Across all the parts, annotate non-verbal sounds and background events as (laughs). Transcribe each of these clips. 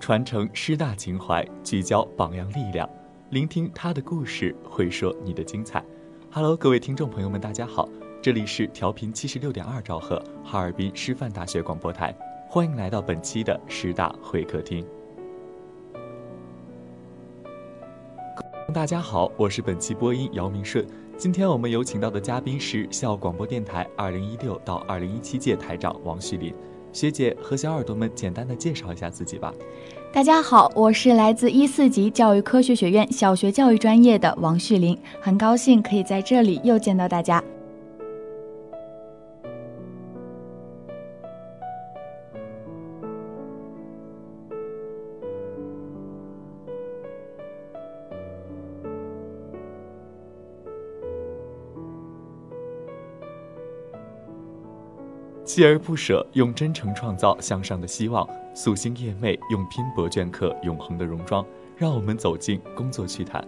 传承师大情怀，聚焦榜样力量，聆听他的故事，会说你的精彩。Hello，各位听众朋友们，大家好，这里是调频七十六点二兆赫，哈尔滨师范大学广播台，欢迎来到本期的师大会客厅。大家好，我是本期播音姚明顺。今天我们有请到的嘉宾是校广播电台二零一六到二零一七届台长王旭林。学姐和小耳朵们简单的介绍一下自己吧。大家好，我是来自一四级教育科学学院小学教育专业的王旭林，很高兴可以在这里又见到大家。锲而不舍，用真诚创造向上的希望；夙兴夜寐，用拼搏镌刻永恒的戎装。让我们走进工作趣谈。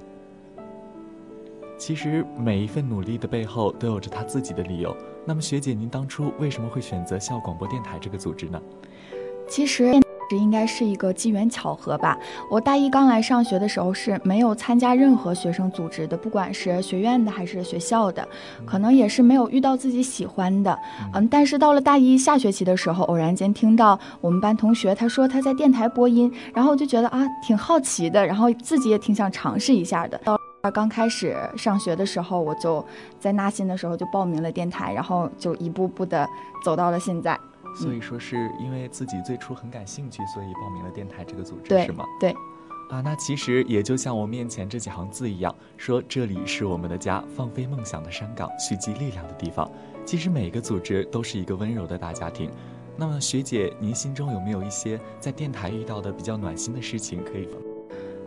其实每一份努力的背后都有着他自己的理由。那么学姐，您当初为什么会选择校广播电台这个组织呢？其实。这应该是一个机缘巧合吧。我大一刚来上学的时候是没有参加任何学生组织的，不管是学院的还是学校的，可能也是没有遇到自己喜欢的。嗯，但是到了大一下学期的时候，偶然间听到我们班同学他说他在电台播音，然后就觉得啊挺好奇的，然后自己也挺想尝试一下的。到刚开始上学的时候，我就在纳新的时候就报名了电台，然后就一步步的走到了现在。所以说是因为自己最初很感兴趣，所以报名了电台这个组织，是吗？对。啊，那其实也就像我面前这几行字一样，说这里是我们的家，放飞梦想的山岗，蓄积力量的地方。其实每个组织都是一个温柔的大家庭。那么学姐，您心中有没有一些在电台遇到的比较暖心的事情可以？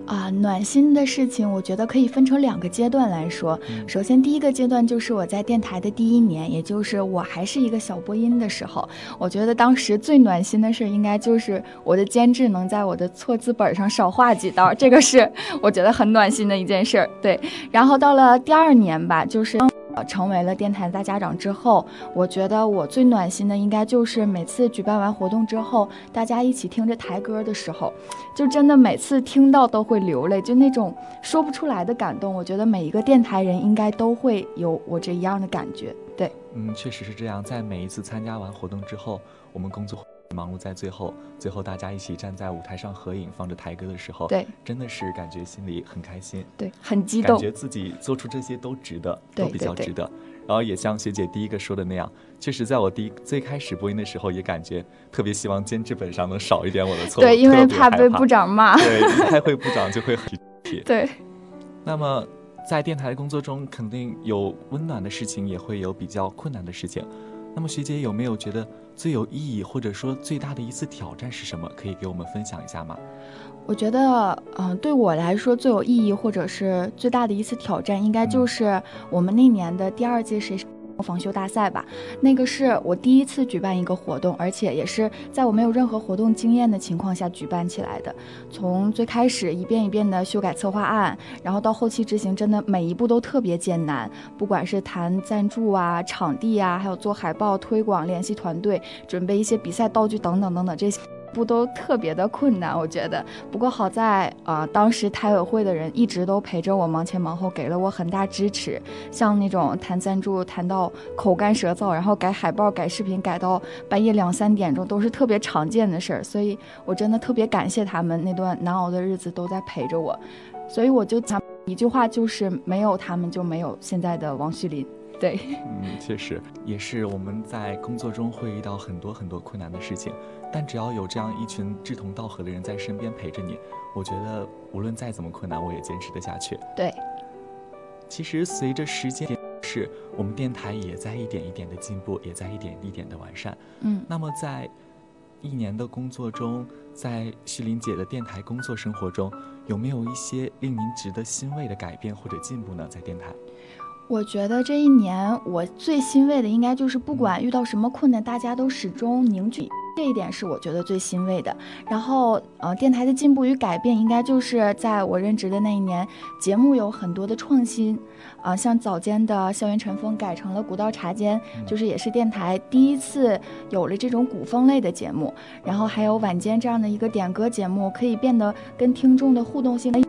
啊，暖心的事情，我觉得可以分成两个阶段来说。首先，第一个阶段就是我在电台的第一年，也就是我还是一个小播音的时候。我觉得当时最暖心的事，应该就是我的监制能在我的错字本上少画几道，这个是我觉得很暖心的一件事儿。对，然后到了第二年吧，就是。成为了电台大家长之后，我觉得我最暖心的应该就是每次举办完活动之后，大家一起听着台歌的时候，就真的每次听到都会流泪，就那种说不出来的感动。我觉得每一个电台人应该都会有我这一样的感觉。对，嗯，确实是这样。在每一次参加完活动之后，我们工作。忙碌在最后，最后大家一起站在舞台上合影，放着台歌的时候，对，真的是感觉心里很开心，对，很激动，感觉自己做出这些都值得，都比较值得。然后也像学姐第一个说的那样，确实在我第一最开始播音的时候，也感觉特别希望监制本上能少一点我的错误，对，因为怕被部长骂，对，开会部长就会很铁。(laughs) 对。那么在电台的工作中，肯定有温暖的事情，也会有比较困难的事情。那么学姐有没有觉得？最有意义或者说最大的一次挑战是什么？可以给我们分享一下吗？我觉得，嗯，对我来说最有意义或者是最大的一次挑战，应该就是我们那年的第二届谁。防修大赛吧，那个是我第一次举办一个活动，而且也是在我没有任何活动经验的情况下举办起来的。从最开始一遍一遍的修改策划案，然后到后期执行，真的每一步都特别艰难。不管是谈赞助啊、场地啊，还有做海报推广、联系团队、准备一些比赛道具等等等等这些。不都特别的困难，我觉得。不过好在啊，当时台委会的人一直都陪着我，忙前忙后，给了我很大支持。像那种谈赞助谈到口干舌燥，然后改海报、改视频改到半夜两三点钟，都是特别常见的事儿。所以我真的特别感谢他们那段难熬的日子都在陪着我。所以我就讲一句话，就是没有他们就没有现在的王旭林。对，嗯，确实也是我们在工作中会遇到很多很多困难的事情。但只要有这样一群志同道合的人在身边陪着你，我觉得无论再怎么困难，我也坚持得下去。对，其实随着时间是，我们电台也在一点一点的进步，也在一点一点的完善。嗯，那么在一年的工作中，在徐林姐的电台工作生活中，有没有一些令您值得欣慰的改变或者进步呢？在电台？我觉得这一年我最欣慰的，应该就是不管遇到什么困难，大家都始终凝聚。这一点是我觉得最欣慰的。然后，呃，电台的进步与改变，应该就是在我任职的那一年，节目有很多的创新，啊，像早间的《校园晨风》改成了《古道茶间》，就是也是电台第一次有了这种古风类的节目。然后还有晚间这样的一个点歌节目，可以变得跟听众的互动性。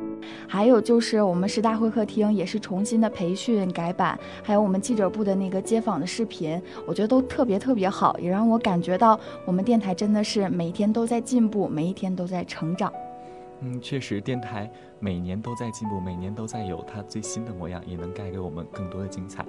还有就是我们十大会客厅也是重新的培训改版，还有我们记者部的那个街访的视频，我觉得都特别特别好，也让我感觉到我们电台真的是每天都在进步，每一天都在成长。嗯，确实，电台每年都在进步，每年都在有它最新的模样，也能带给我们更多的精彩。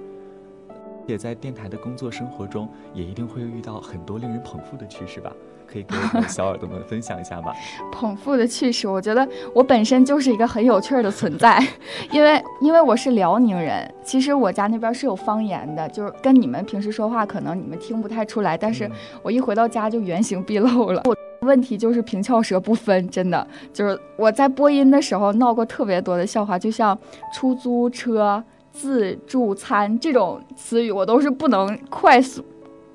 也在电台的工作生活中，也一定会遇到很多令人捧腹的趣事吧。可以跟我们小耳朵们分享一下吗？(laughs) 捧腹的趣事，我觉得我本身就是一个很有趣儿的存在，(laughs) 因为因为我是辽宁人，其实我家那边是有方言的，就是跟你们平时说话可能你们听不太出来，但是我一回到家就原形毕露了。我问题就是平翘舌不分，真的就是我在播音的时候闹过特别多的笑话，就像出租车、自助餐这种词语，我都是不能快速。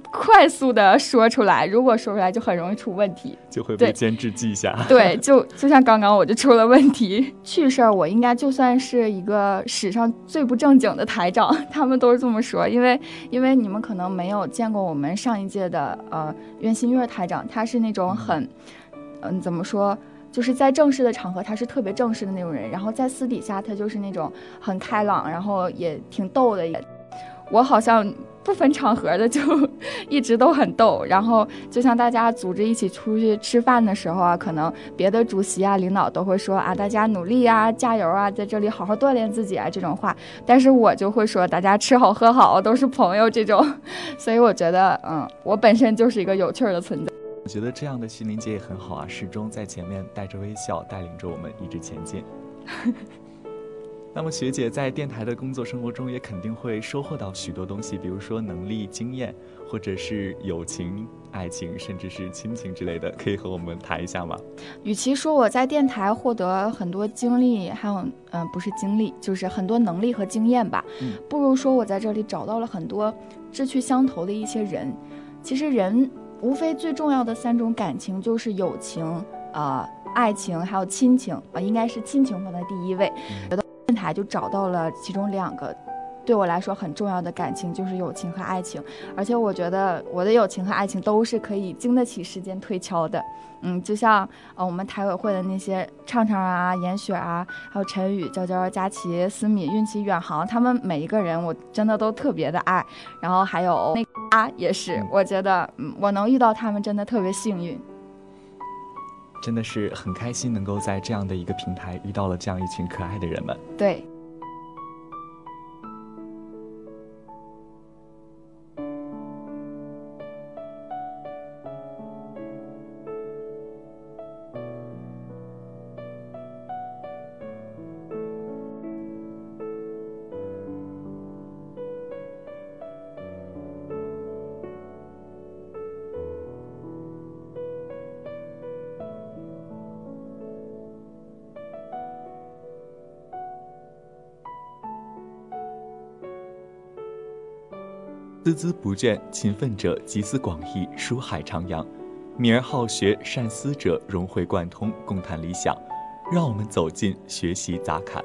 快速的说出来，如果说出来就很容易出问题，就会被监制记下。(laughs) 对，就就像刚刚我就出了问题。趣事儿，我应该就算是一个史上最不正经的台长，(laughs) 他们都是这么说。因为因为你们可能没有见过我们上一届的呃袁新月台长，他是那种很嗯怎么说，就是在正式的场合他是特别正式的那种人，然后在私底下他就是那种很开朗，然后也挺逗的。我好像。不分场合的就 (laughs) 一直都很逗，然后就像大家组织一起出去吃饭的时候啊，可能别的主席啊、领导都会说啊，大家努力啊，加油啊，在这里好好锻炼自己啊这种话，但是我就会说大家吃好喝好，都是朋友这种，(laughs) 所以我觉得，嗯，我本身就是一个有趣儿的存在。我觉得这样的心灵姐也很好啊，始终在前面带着微笑，带领着我们一直前进。(laughs) 那么学姐在电台的工作生活中，也肯定会收获到许多东西，比如说能力、经验，或者是友情、爱情，甚至是亲情之类的，可以和我们谈一下吗？与其说我在电台获得很多经历，还有嗯，不是经历，就是很多能力和经验吧，不如说我在这里找到了很多志趣相投的一些人。其实人无非最重要的三种感情，就是友情、呃爱情，还有亲情啊，应该是亲情放在第一位。觉得。电台就找到了其中两个，对我来说很重要的感情，就是友情和爱情。而且我觉得我的友情和爱情都是可以经得起时间推敲的。嗯，就像呃我们台委会的那些畅畅啊、严雪啊，还有陈宇、娇娇、佳琪、思敏、运气、远航，他们每一个人我真的都特别的爱。然后还有那啊也是，我觉得嗯我能遇到他们真的特别幸运。真的是很开心，能够在这样的一个平台遇到了这样一群可爱的人们。对。孜孜不倦，勤奋者集思广益，书海徜徉；敏而好学，善思者融会贯通，共谈理想。让我们走进学习杂侃。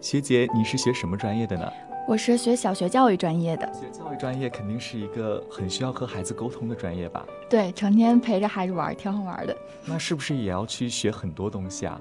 学姐，你是学什么专业的呢？我是学小学教育专业的。学教育专业肯定是一个很需要和孩子沟通的专业吧？对，成天陪着孩子玩，挺好玩的。那是不是也要去学很多东西啊？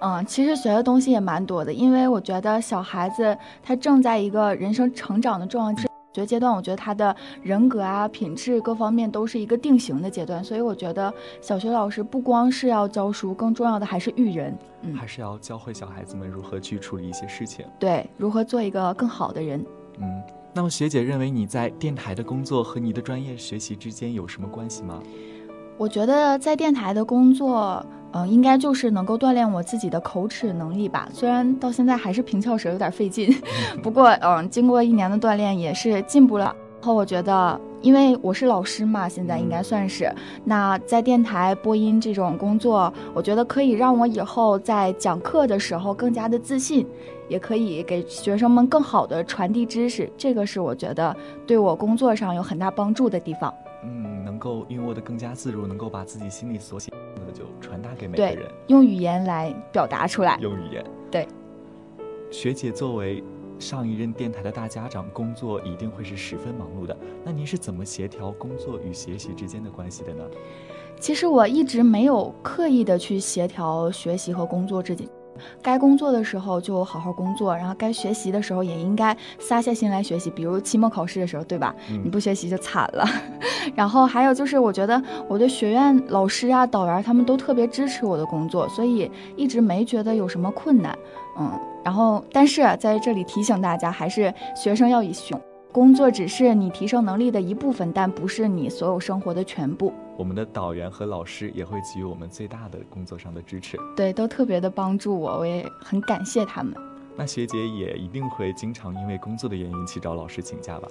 嗯，其实学的东西也蛮多的，因为我觉得小孩子他正在一个人生成长的重要学阶段，我觉得他的人格啊、品质各方面都是一个定型的阶段，所以我觉得小学老师不光是要教书，更重要的还是育人，嗯，还是要教会小孩子们如何去处理一些事情，对，如何做一个更好的人。嗯，那么学姐认为你在电台的工作和你的专业学习之间有什么关系吗？我觉得在电台的工作。嗯，应该就是能够锻炼我自己的口齿能力吧。虽然到现在还是平翘舌有点费劲，(laughs) 不过嗯，经过一年的锻炼也是进步了。然后我觉得，因为我是老师嘛，现在应该算是那在电台播音这种工作，我觉得可以让我以后在讲课的时候更加的自信，也可以给学生们更好的传递知识。这个是我觉得对我工作上有很大帮助的地方。嗯。能够运握的更加自如，能够把自己心里所想的就传达给每个人，，用语言来表达出来。用语言。对，学姐作为上一任电台的大家长，工作一定会是十分忙碌的。那您是怎么协调工作与学习之间的关系的呢？其实我一直没有刻意的去协调学习和工作之间。该工作的时候就好好工作，然后该学习的时候也应该撒下心来学习。比如期末考试的时候，对吧？嗯你不学习就惨了。(laughs) 然后还有就是，我觉得我的学院老师啊、导员他们都特别支持我的工作，所以一直没觉得有什么困难。嗯，然后但是在这里提醒大家，还是学生要以雄。工作只是你提升能力的一部分，但不是你所有生活的全部。我们的导员和老师也会给予我们最大的工作上的支持。对，都特别的帮助我，我也很感谢他们。那学姐也一定会经常因为工作的原因去找老师请假吧？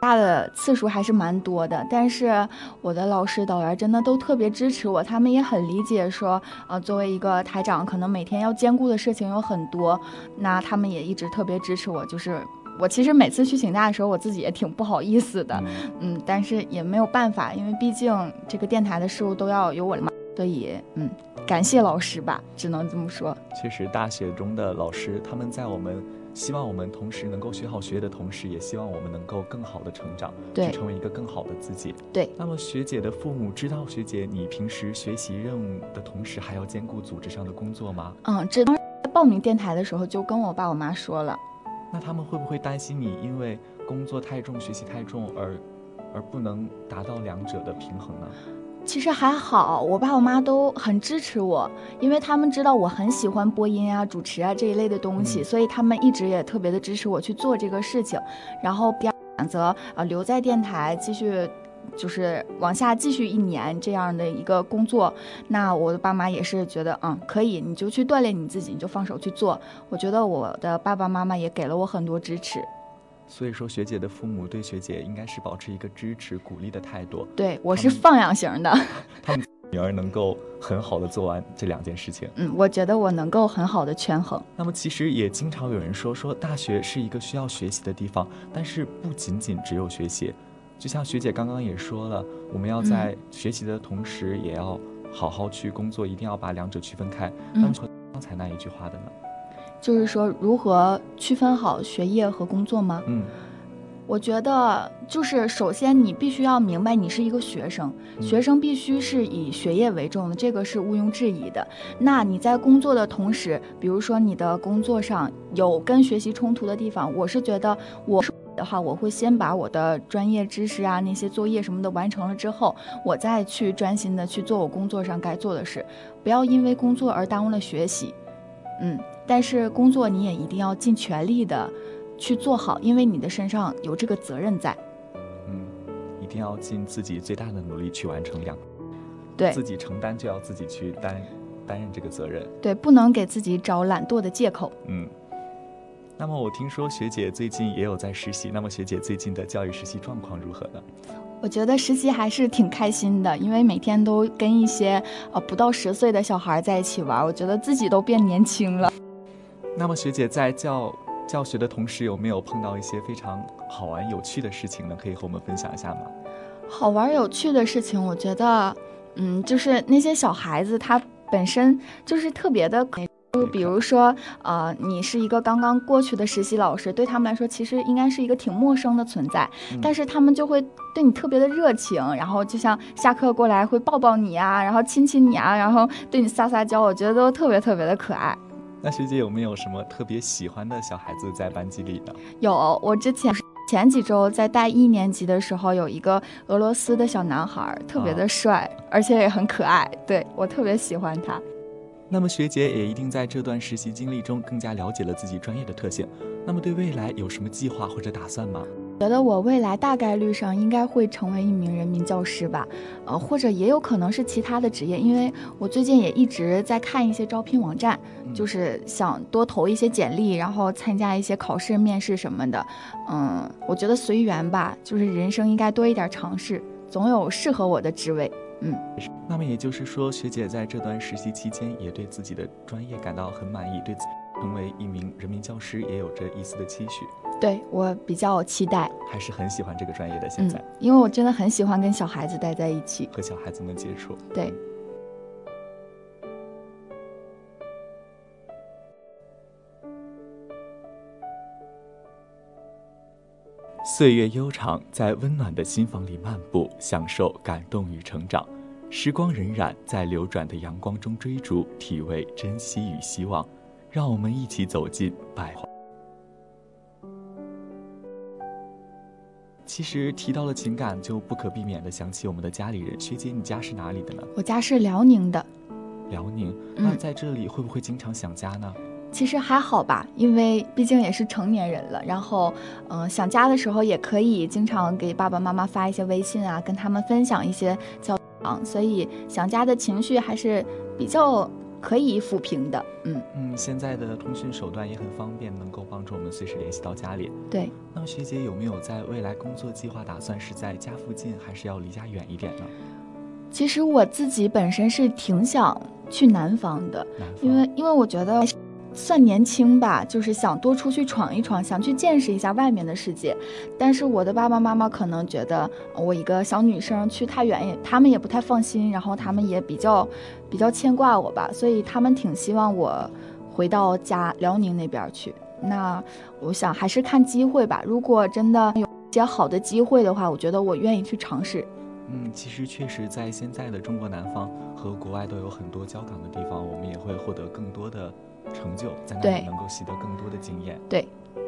大的次数还是蛮多的，但是我的老师导员真的都特别支持我，他们也很理解说，呃，作为一个台长，可能每天要兼顾的事情有很多，那他们也一直特别支持我。就是我其实每次去请假的时候，我自己也挺不好意思的，嗯，嗯，但是也没有办法，因为毕竟这个电台的事务都要由我来，所以嗯，感谢老师吧，只能这么说。确实，大学中的老师他们在我们希望我们同时能够学好学业的同时，也希望我们能够更好的成长，对去成为一个更好的自己。对，那么学姐的父母知道学姐你平时学习任务的同时，还要兼顾组织上的工作吗？嗯，这当时报名电台的时候就跟我爸我妈说了。那他们会不会担心你因为工作太重、学习太重而而不能达到两者的平衡呢？其实还好，我爸我妈都很支持我，因为他们知道我很喜欢播音啊、主持啊这一类的东西，嗯所以他们一直也特别的支持我去做这个事情。然后第二选择呃留在电台继续。就是往下继续一年这样的一个工作，那我的爸妈也是觉得，嗯，可以，你就去锻炼你自己，你就放手去做。我觉得我的爸爸妈妈也给了我很多支持，所以说，学姐的父母对学姐应该是保持一个支持、鼓励的态度，对我是放养型的，他们女儿能够很好的做完这两件事情。嗯，我觉得我能够很好的权衡。那么其实也经常有人说，说大学是一个需要学习的地方，但是不仅仅只有学习。就像学姐刚刚也说了，我们要在学习的同时，也要好好去工作，一定要把两者区分开。那么从刚才那一句话的呢？就是说如何区分好学业和工作吗？嗯，我觉得就是首先你必须要明白你是一个学生，嗯学生必须是以学业为重的，这个是毋庸置疑的。那你在工作的同时，比如说你的工作上有跟学习冲突的地方，我是觉得我是的话，我会先把我的专业知识啊那些作业什么的完成了之后，我再去专心的去做我工作上该做的事，不要因为工作而耽误了学习。嗯，但是工作你也一定要尽全力的去做好，因为你的身上有这个责任在。嗯，一定要尽自己最大的努力去完成两，对自己承担就要自己去担担任这个责任。对，不能给自己找懒惰的借口。嗯，那么我听说学姐最近也有在实习，那么学姐最近的教育实习状况如何呢？我觉得实习还是挺开心的，因为每天都跟一些呃不到十岁的小孩在一起玩，我觉得自己都变年轻了。那么学姐在教教学的同时，有没有碰到一些非常好玩有趣的事情呢？可以和我们分享一下吗？好玩有趣的事情，我觉得，嗯，就是那些小孩子他本身就是特别的。就比如说，呃，你是一个刚刚过去的实习老师，对他们来说其实应该是一个挺陌生的存在，嗯但是他们就会对你特别的热情，然后就像下课过来会抱抱你啊，然后亲亲你啊，然后对你撒撒娇，我觉得都特别特别的可爱。那学姐有没有什么特别喜欢的小孩子在班级里呢？有，我之前前几周在带一年级的时候，有一个俄罗斯的小男孩，特别的帅，而且也很可爱，对我特别喜欢他。那么学姐也一定在这段实习经历中更加了解了自己专业的特性。那么对未来有什么计划或者打算吗？觉得我未来大概率上应该会成为一名人民教师吧，呃，或者也有可能是其他的职业，因为我最近也一直在看一些招聘网站，嗯就是想多投一些简历，然后参加一些考试、面试什么的。嗯，我觉得随缘吧，就是人生应该多一点尝试，总有适合我的职位。那么也就是说，学姐在这段实习期间也对自己的专业感到很满意，对自己成为一名人民教师也有着一丝的期许。对我比较期待，还是很喜欢这个专业的。现在，因为我真的很喜欢跟小孩子待在一起，和小孩子们接触。对。岁月悠长，在温暖的心房里漫步，享受感动与成长。时光荏苒，在流转的阳光中追逐，体味珍惜与希望。让我们一起走进百花。其实提到了情感，就不可避免的想起我们的家里人。学姐，你家是哪里的呢？我家是辽宁的。辽宁，那在这里会不会经常想家呢？其实还好吧，因为毕竟也是成年人了。然后，嗯，想家的时候也可以经常给爸爸妈妈发一些微信啊，跟他们分享一些交往，所以想家的情绪还是比较可以抚平的。嗯嗯，现在的通讯手段也很方便，能够帮助我们随时联系到家里。对。那么学姐有没有在未来工作计划打算是在家附近，还是要离家远一点呢？其实我自己本身是挺想去南方的，因为因为我觉得。算年轻吧，就是想多出去闯一闯，想去见识一下外面的世界。但是我的爸爸妈妈可能觉得我一个小女生去太远也，他们也不太放心，然后他们也比较比较牵挂我吧，所以他们挺希望我回到家辽宁那边去。那我想还是看机会吧，如果真的有一些好的机会的话，我觉得我愿意去尝试。嗯，其实确实在现在的中国南方和国外都有很多交港的地方，我们也会获得更多的。成就在那里能够习得更多的经验。对，嗯，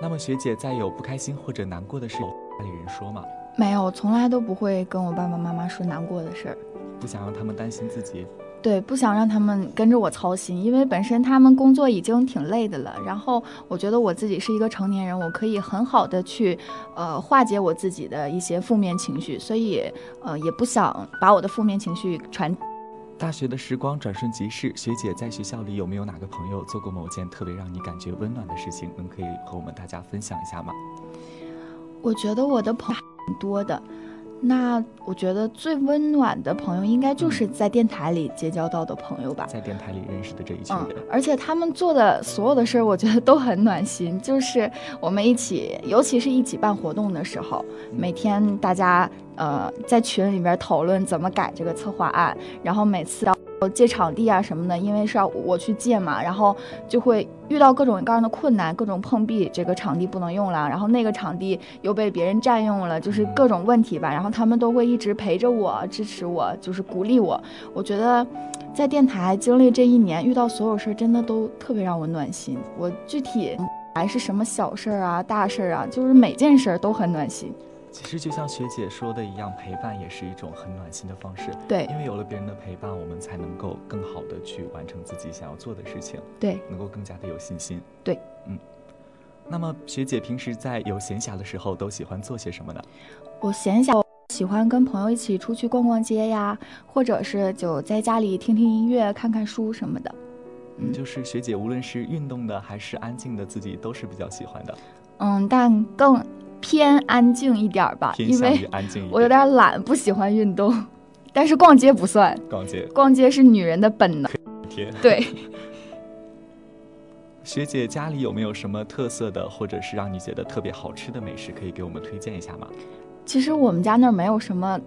那么学姐在有不开心或者难过的时候，家里人说吗？没有，从来都不会跟我爸爸妈妈说难过的事儿。不想让他们担心自己。对，不想让他们跟着我操心，因为本身他们工作已经挺累的了。然后我觉得我自己是一个成年人，我可以很好的去，呃，化解我自己的一些负面情绪，所以，呃，也不想把我的负面情绪传。大学的时光转瞬即逝，学姐在学校里有没有哪个朋友做过某件特别让你感觉温暖的事情？能可以和我们大家分享一下吗？我觉得我的朋友很多的。那我觉得最温暖的朋友，应该就是在电台里结交到的朋友吧。在电台里认识的这一群人，而且他们做的所有的事儿，我觉得都很暖心。就是我们一起，尤其是一起办活动的时候，每天大家呃在群里边讨论怎么改这个策划案，然后每次要。借场地啊什么的，因为是要我去借嘛，然后就会遇到各种各样的困难，各种碰壁，这个场地不能用了，然后那个场地又被别人占用了，就是各种问题吧。然后他们都会一直陪着我，支持我，就是鼓励我。我觉得，在电台经历这一年，遇到所有事儿，真的都特别让我暖心。我具体还是什么小事儿啊、大事儿啊，就是每件事儿都很暖心。其实就像学姐说的一样，陪伴也是一种很暖心的方式。对，因为有了别人的陪伴，我们才能够更好的去完成自己想要做的事情。对，能够更加的有信心。对，嗯。那么学姐平时在有闲暇的时候都喜欢做些什么呢？我闲暇喜欢跟朋友一起出去逛逛街呀，或者是就在家里听听音乐、看看书什么的。嗯，就是学姐无论是运动的还是安静的，自己都是比较喜欢的。嗯，但更。偏安静一点吧，因为我有点懒，不喜欢运动。但是逛街不算，逛街逛街是女人的本能。天，对。(laughs) 学姐家里有没有什么特色的，或者是让你觉得特别好吃的美食，可以给我们推荐一下吗？其实我们家那儿没有什么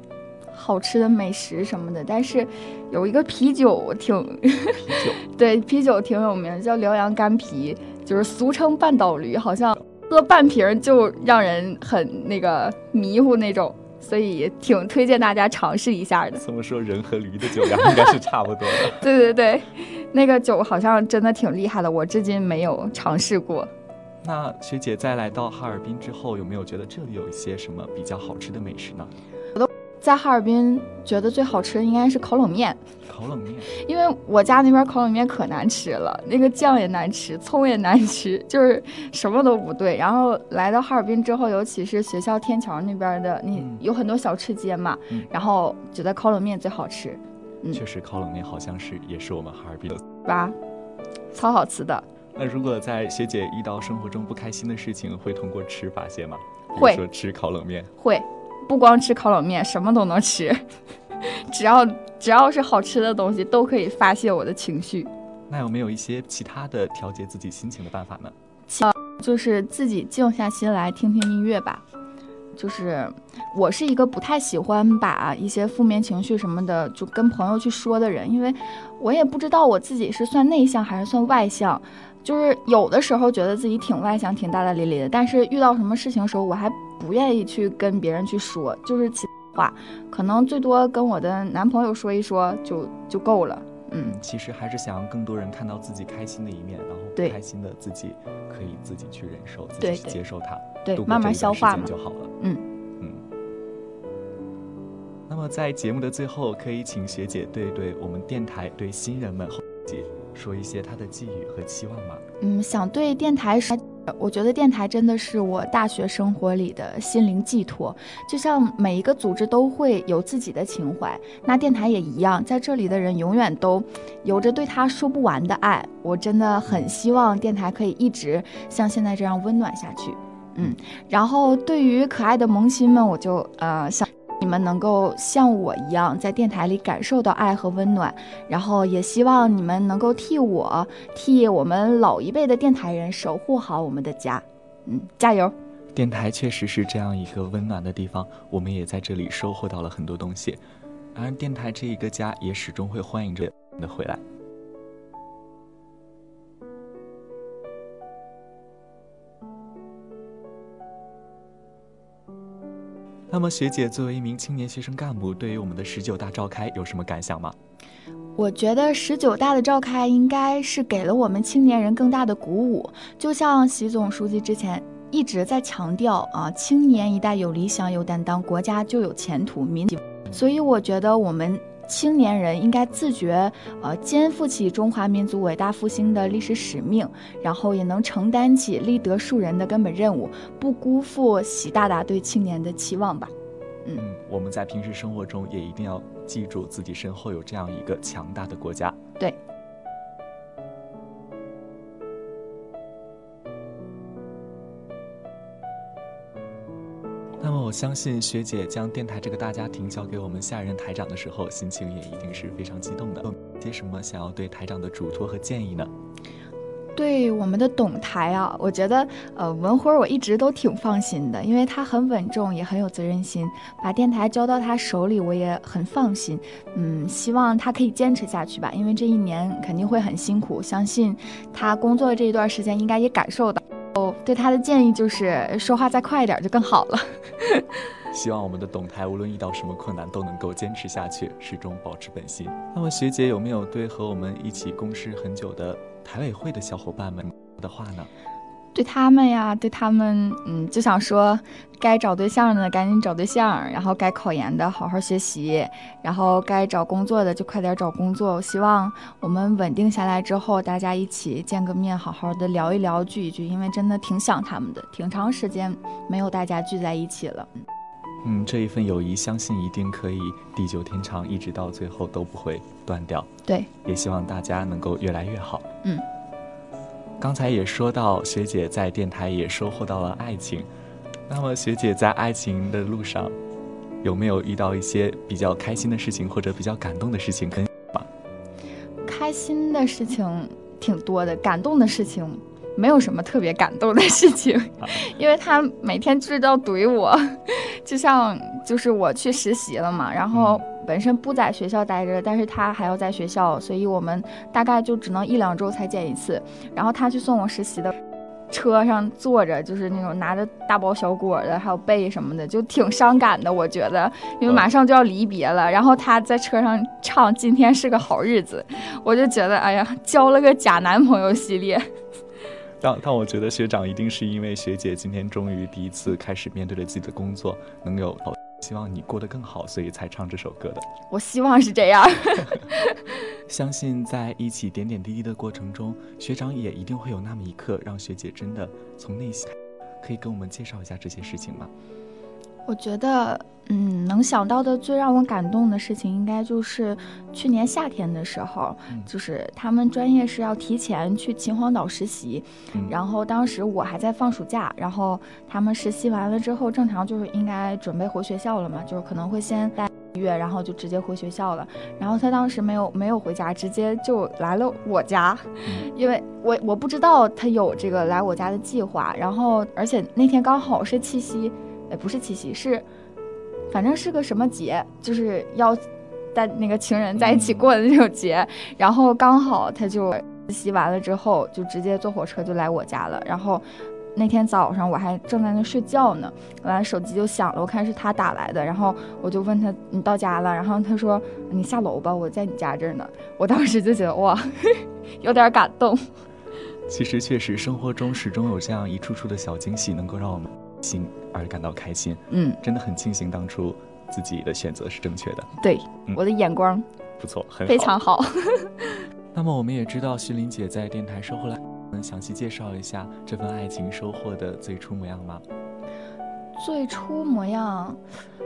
好吃的美食什么的，但是有一个啤酒挺啤酒 (laughs) 对啤酒挺有名，叫辽阳干啤，就是俗称半岛驴，好像。喝半瓶就让人很那个迷糊那种，所以挺推荐大家尝试一下的。这么说人和驴的酒量应该是差不多的。对对对，那个酒好像真的挺厉害的，我至今没有尝试过。那学姐在来到哈尔滨之后，有没有觉得这里有一些什么比较好吃的美食呢？我都在哈尔滨，觉得最好吃的应该是烤冷面。烤冷面，因为我家那边烤冷面可难吃了，那个酱也难吃，葱也难吃，(laughs) 就是什么都不对。然后来到哈尔滨之后，尤其是学校天桥那边的，那有很多小吃街嘛，然后觉得烤冷面最好吃。确实，烤冷面好像是也是我们哈尔滨的吧，超好吃的。那如果在学姐遇到生活中不开心的事情，会通过吃发泄吗？会说吃烤冷面会。不光吃烤冷面，什么都能吃，(laughs) 只要只要是好吃的东西，都可以发泄我的情绪。那有没有一些其他的调节自己心情的办法呢？就是自己静下心来听听音乐吧。就是我是一个不太喜欢把一些负面情绪什么的就跟朋友去说的人，因为我也不知道我自己是算内向还是算外向。就是有的时候觉得自己挺外向、挺大大咧咧的，但是遇到什么事情的时候，我还不愿意去跟别人去说，就是其话，可能最多跟我的男朋友说一说就就够了。嗯，其实还是想让更多人看到自己开心的一面，然后不开心的自己可以自己去忍受，自己去接受它，对，慢慢消化就好了。嗯嗯。那么在节目的最后，可以请学姐对对我们电台对新人们说一些她的寄语和期望吗？嗯，想对电台说。我觉得电台真的是我大学生活里的心灵寄托，就像每一个组织都会有自己的情怀，那电台也一样，在这里的人永远都有着对他说不完的爱。我真的很希望电台可以一直像现在这样温暖下去。嗯，然后对于可爱的萌新们，我就呃想。你们能够像我一样在电台里感受到爱和温暖，然后也希望你们能够替我、替我们老一辈的电台人守护好我们的家。嗯，加油！电台确实是这样一个温暖的地方，我们也在这里收获到了很多东西，而电台这一个家也始终会欢迎着你的回来。那么，学姐作为一名青年学生干部，对于我们的十九大召开有什么感想吗？我觉得十九大的召开应该是给了我们青年人更大的鼓舞。就像习总书记之前一直在强调啊，青年一代有理想、有担当，国家就有前途。民族，所以我觉得我们。青年人应该自觉，呃，肩负起中华民族伟大复兴的历史使命，然后也能承担起立德树人的根本任务，不辜负习大大对青年的期望吧。嗯，我们在平时生活中也一定要记住自己身后有这样一个强大的国家。对。我相信学姐将电台这个大家庭交给我们下任台长的时候，心情也一定是非常激动的。有些什么想要对台长的嘱托和建议呢？对我们的董台啊，我觉得呃文辉我一直都挺放心的，因为他很稳重，也很有责任心，把电台交到他手里，我也很放心。嗯，希望他可以坚持下去吧，因为这一年肯定会很辛苦，相信他工作这一段时间应该也感受到。对他的建议就是说话再快一点就更好了。(laughs) 希望我们的董台无论遇到什么困难都能够坚持下去，始终保持本心。那么学姐有没有对和我们一起共事很久的台委会的小伙伴们的话呢？对他们呀，对他们，嗯，就想说，该找对象的赶紧找对象，然后该考研的好好学习，然后该找工作的就快点找工作。希望我们稳定下来之后，大家一起见个面，好好的聊一聊，聚一聚，因为真的挺想他们的，挺长时间没有大家聚在一起了。嗯，这一份友谊，相信一定可以地久天长，一直到最后都不会断掉。对，也希望大家能够越来越好。嗯。刚才也说到，学姐在电台也收获到了爱情。那么，学姐在爱情的路上，有没有遇到一些比较开心的事情，或者比较感动的事情？跟？开心的事情挺多的，感动的事情没有什么特别感动的事情，(laughs) 因为他每天就是要怼我，(laughs) 就像就是我去实习了嘛，然后。本身不在学校待着，但是他还要在学校，所以我们大概就只能一两周才见一次。然后他去送我实习的车上坐着，就是那种拿着大包小裹的，还有被什么的，就挺伤感的。我觉得，因为马上就要离别了。然后他在车上唱《今天是个好日子》，我就觉得，哎呀，交了个假男朋友系列。(laughs) 但但我觉得学长一定是因为学姐今天终于第一次开始面对了自己的工作，能有。希望你过得更好，所以才唱这首歌的。我希望是这样。(laughs) 相信在一起点点滴滴的过程中，学长也一定会有那么一刻，让学姐真的从内心，可以跟我们介绍一下这些事情吗？我觉得，嗯，能想到的最让我感动的事情，应该就是去年夏天的时候，就是他们专业是要提前去秦皇岛实习，然后当时我还在放暑假，然后他们实习完了之后，正常就是应该准备回学校了嘛，就是可能会先待一。月，然后就直接回学校了。然后他当时没有没有回家，直接就来了我家，因为我我不知道他有这个来我家的计划。然后而且那天刚好是七夕，哎，不是七夕，是反正是个什么节，就是要带那个情人在一起过的那种节。然后刚好他就洗完了之后，就直接坐火车就来我家了。然后。那天早上我还正在那睡觉呢，完了手机就响了，我看是他打来的，然后我就问他你到家了，然后他说你下楼吧，我在你家这儿呢。我当时就觉得哇，(laughs) 有点感动。其实确实生活中始终有这样一处处的小惊喜，能够让我们心而感到开心。嗯，真的很庆幸当初自己的选择是正确的。对，我的眼光不错，很非常好。(laughs) 那么我们也知道徐林姐在电台收获了。能详细介绍一下这份爱情收获的最初模样吗？最初模样，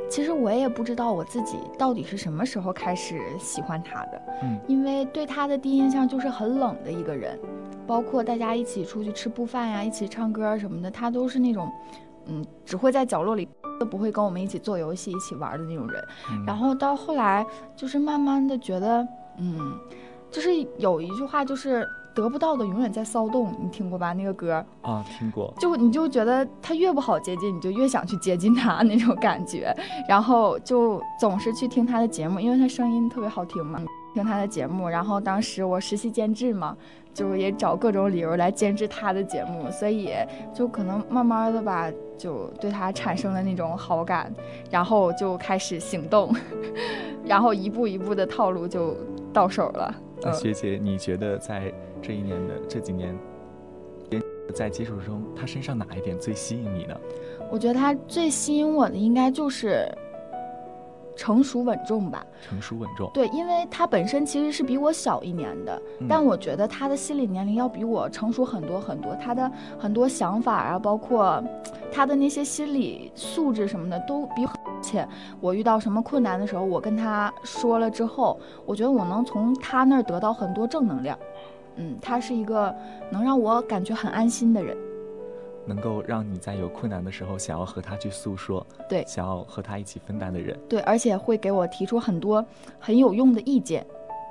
其实我也不知道我自己到底是什么时候开始喜欢他的。嗯，因为对他的第一印象就是很冷的一个人，包括大家一起出去吃布饭呀，一起唱歌什么的，他都是那种，嗯，只会在角落里，都不会跟我们一起做游戏、一起玩的那种人。然后到后来，就是慢慢的觉得，嗯，就是有一句话就是。得不到的永远在骚动，你听过吧？那个歌啊，听过。就你就觉得他越不好接近，你就越想去接近他那种感觉，然后就总是去听他的节目，因为他声音特别好听嘛。听他的节目，然后当时我实习监制嘛，就也找各种理由来监制他的节目，所以就可能慢慢的吧，就对他产生了那种好感，然后就开始行动，(laughs) 然后一步一步的套路就到手了。那学姐，你觉得在这一年的这几年，在接触中，他身上哪一点最吸引你呢？我觉得他最吸引我的应该就是成熟稳重吧。成熟稳重。对，因为他本身其实是比我小一年的，但我觉得他的心理年龄要比我成熟很多很多。他的很多想法啊，包括他的那些心理素质什么的，都比。且我遇到什么困难的时候，我跟他说了之后，我觉得我能从他那儿得到很多正能量。嗯，他是一个能让我感觉很安心的人，能够让你在有困难的时候想要和他去诉说，对，想要和他一起分担的人，对，而且会给我提出很多很有用的意见。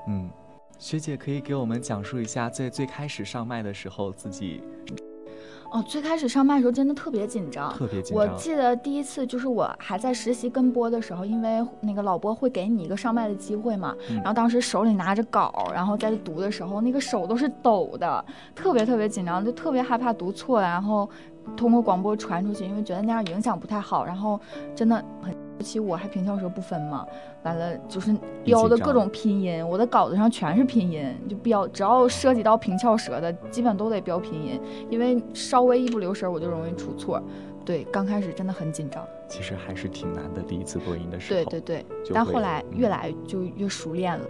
嗯，学姐可以给我们讲述一下在最开始上麦的时候自己。哦，最开始上麦的时候真的特别紧张，特别紧张。我记得第一次就是我还在实习跟播的时候，因为那个老播会给你一个上麦的机会嘛，然后当时手里拿着稿，然后在读的时候，那个手都是抖的，特别特别紧张，就特别害怕读错，然后通过广播传出去，因为觉得那样影响不太好，然后真的很。尤其我还平翘舌不分嘛，完了就是标的各种拼音，我的稿子上全是拼音，就标只要涉及到平翘舌的，基本都得标拼音，因为稍微一不留神我就容易出错。对，刚开始真的很紧张。其实还是挺难的，第一次播音的时候。对对对，但后来越来就越熟练了。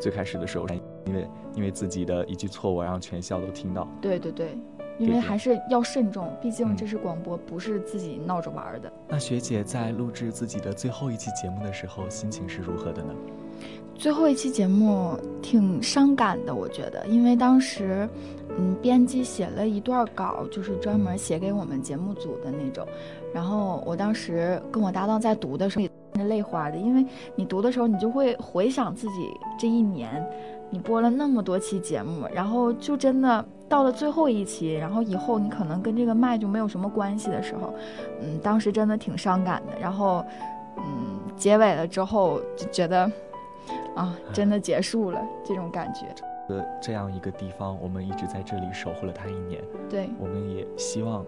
最开始的时候，因为因为自己的一句错误，让全校都听到。对对对。因为还是要慎重，毕竟这是广播，不是自己闹着玩的。那学姐在录制自己的最后一期节目的时候，心情是如何的呢？最后一期节目挺伤感的，我觉得，因为当时，嗯，编辑写了一段稿，就是专门写给我们节目组的那种。然后我当时跟我搭档在读的时候，也泪花的，因为你读的时候，你就会回想自己这一年。你播了那么多期节目，然后就真的到了最后一期，然后以后你可能跟这个麦就没有什么关系的时候，嗯，当时真的挺伤感的。然后，嗯，结尾了之后就觉得，啊，真的结束了这种感觉。呃，这样一个地方，我们一直在这里守护了它一年。对，我们也希望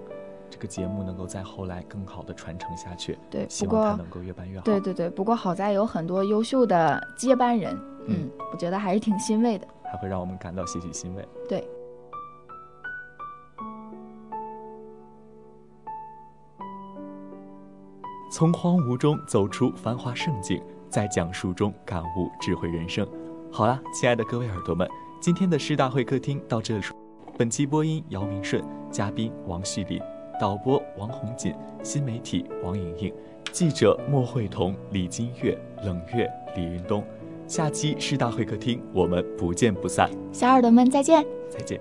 这个节目能够在后来更好的传承下去。对，希望它能够越办越好。对对对，不过好在有很多优秀的接班人。嗯，我觉得还是挺欣慰的，还会让我们感到些许欣慰。对，从荒芜中走出繁华盛景，在讲述中感悟智慧人生。好了，亲爱的各位耳朵们，今天的师大会客厅到这里。本期播音：姚明顺，嘉宾王旭林，导播王红锦，新媒体王莹莹，记者莫慧彤、李金月、冷月、李云东。下期师大会客厅，我们不见不散。小耳朵们，再见！再见。